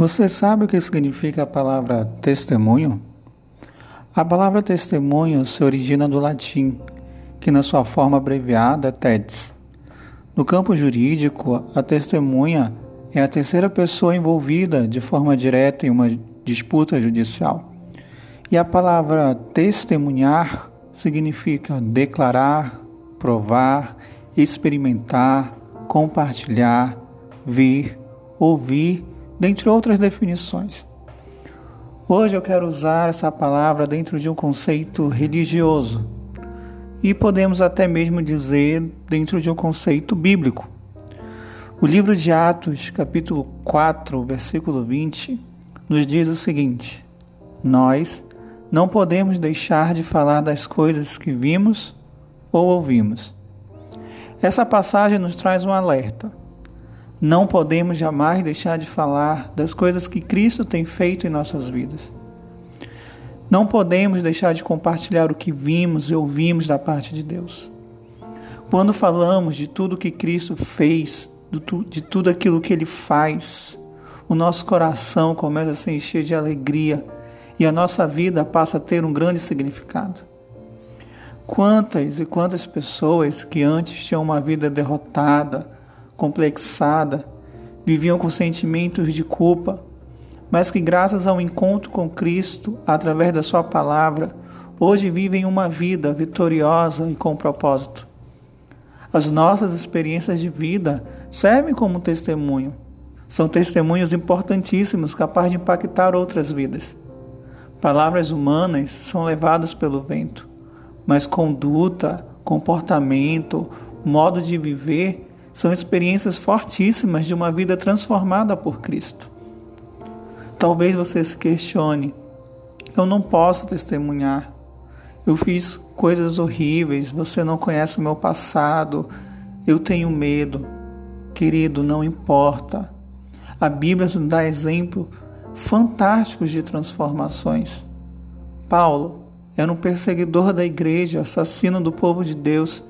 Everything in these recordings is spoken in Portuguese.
Você sabe o que significa a palavra testemunho? A palavra testemunho se origina do latim, que na sua forma abreviada é TEDS. No campo jurídico, a testemunha é a terceira pessoa envolvida de forma direta em uma disputa judicial. E a palavra testemunhar significa declarar, provar, experimentar, compartilhar, ver, ouvir dentre outras definições. Hoje eu quero usar essa palavra dentro de um conceito religioso e podemos até mesmo dizer dentro de um conceito bíblico. O livro de Atos, capítulo 4, versículo 20, nos diz o seguinte: Nós não podemos deixar de falar das coisas que vimos ou ouvimos. Essa passagem nos traz um alerta não podemos jamais deixar de falar das coisas que Cristo tem feito em nossas vidas. Não podemos deixar de compartilhar o que vimos e ouvimos da parte de Deus. Quando falamos de tudo que Cristo fez, de tudo aquilo que Ele faz, o nosso coração começa a se encher de alegria e a nossa vida passa a ter um grande significado. Quantas e quantas pessoas que antes tinham uma vida derrotada, complexada, viviam com sentimentos de culpa, mas que, graças ao encontro com Cristo, através da Sua palavra, hoje vivem uma vida vitoriosa e com propósito. As nossas experiências de vida servem como testemunho. São testemunhos importantíssimos capazes de impactar outras vidas. Palavras humanas são levadas pelo vento, mas conduta, comportamento, modo de viver são experiências fortíssimas de uma vida transformada por Cristo. Talvez você se questione: eu não posso testemunhar. Eu fiz coisas horríveis, você não conhece o meu passado, eu tenho medo. Querido, não importa. A Bíblia nos dá exemplos fantásticos de transformações. Paulo era um perseguidor da igreja, assassino do povo de Deus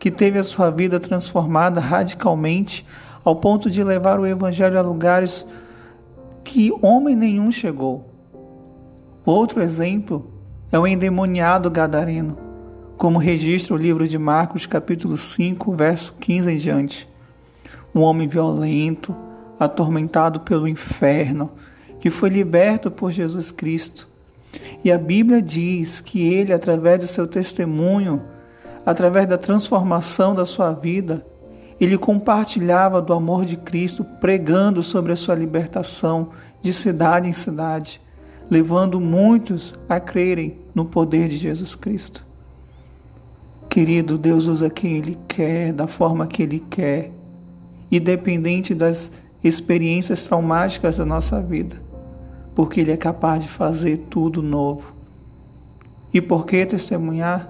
que teve a sua vida transformada radicalmente ao ponto de levar o Evangelho a lugares que homem nenhum chegou. Outro exemplo é o endemoniado gadareno, como registra o livro de Marcos, capítulo 5, verso 15 em diante. Um homem violento, atormentado pelo inferno, que foi liberto por Jesus Cristo. E a Bíblia diz que ele, através do seu testemunho, através da transformação da sua vida, ele compartilhava do amor de Cristo, pregando sobre a sua libertação de cidade em cidade, levando muitos a crerem no poder de Jesus Cristo. Querido, Deus usa quem Ele quer, da forma que Ele quer, independente das experiências traumáticas da nossa vida, porque Ele é capaz de fazer tudo novo. E por que testemunhar?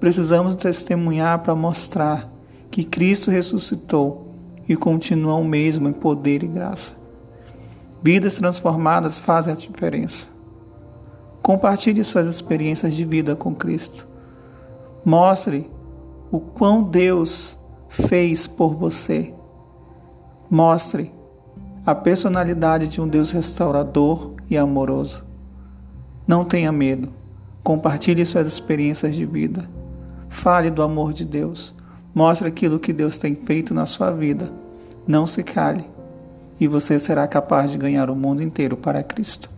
Precisamos testemunhar para mostrar que Cristo ressuscitou e continua o mesmo em poder e graça. Vidas transformadas fazem a diferença. Compartilhe suas experiências de vida com Cristo. Mostre o quão Deus fez por você. Mostre a personalidade de um Deus restaurador e amoroso. Não tenha medo. Compartilhe suas experiências de vida. Fale do amor de Deus. Mostre aquilo que Deus tem feito na sua vida. Não se cale. E você será capaz de ganhar o mundo inteiro para Cristo.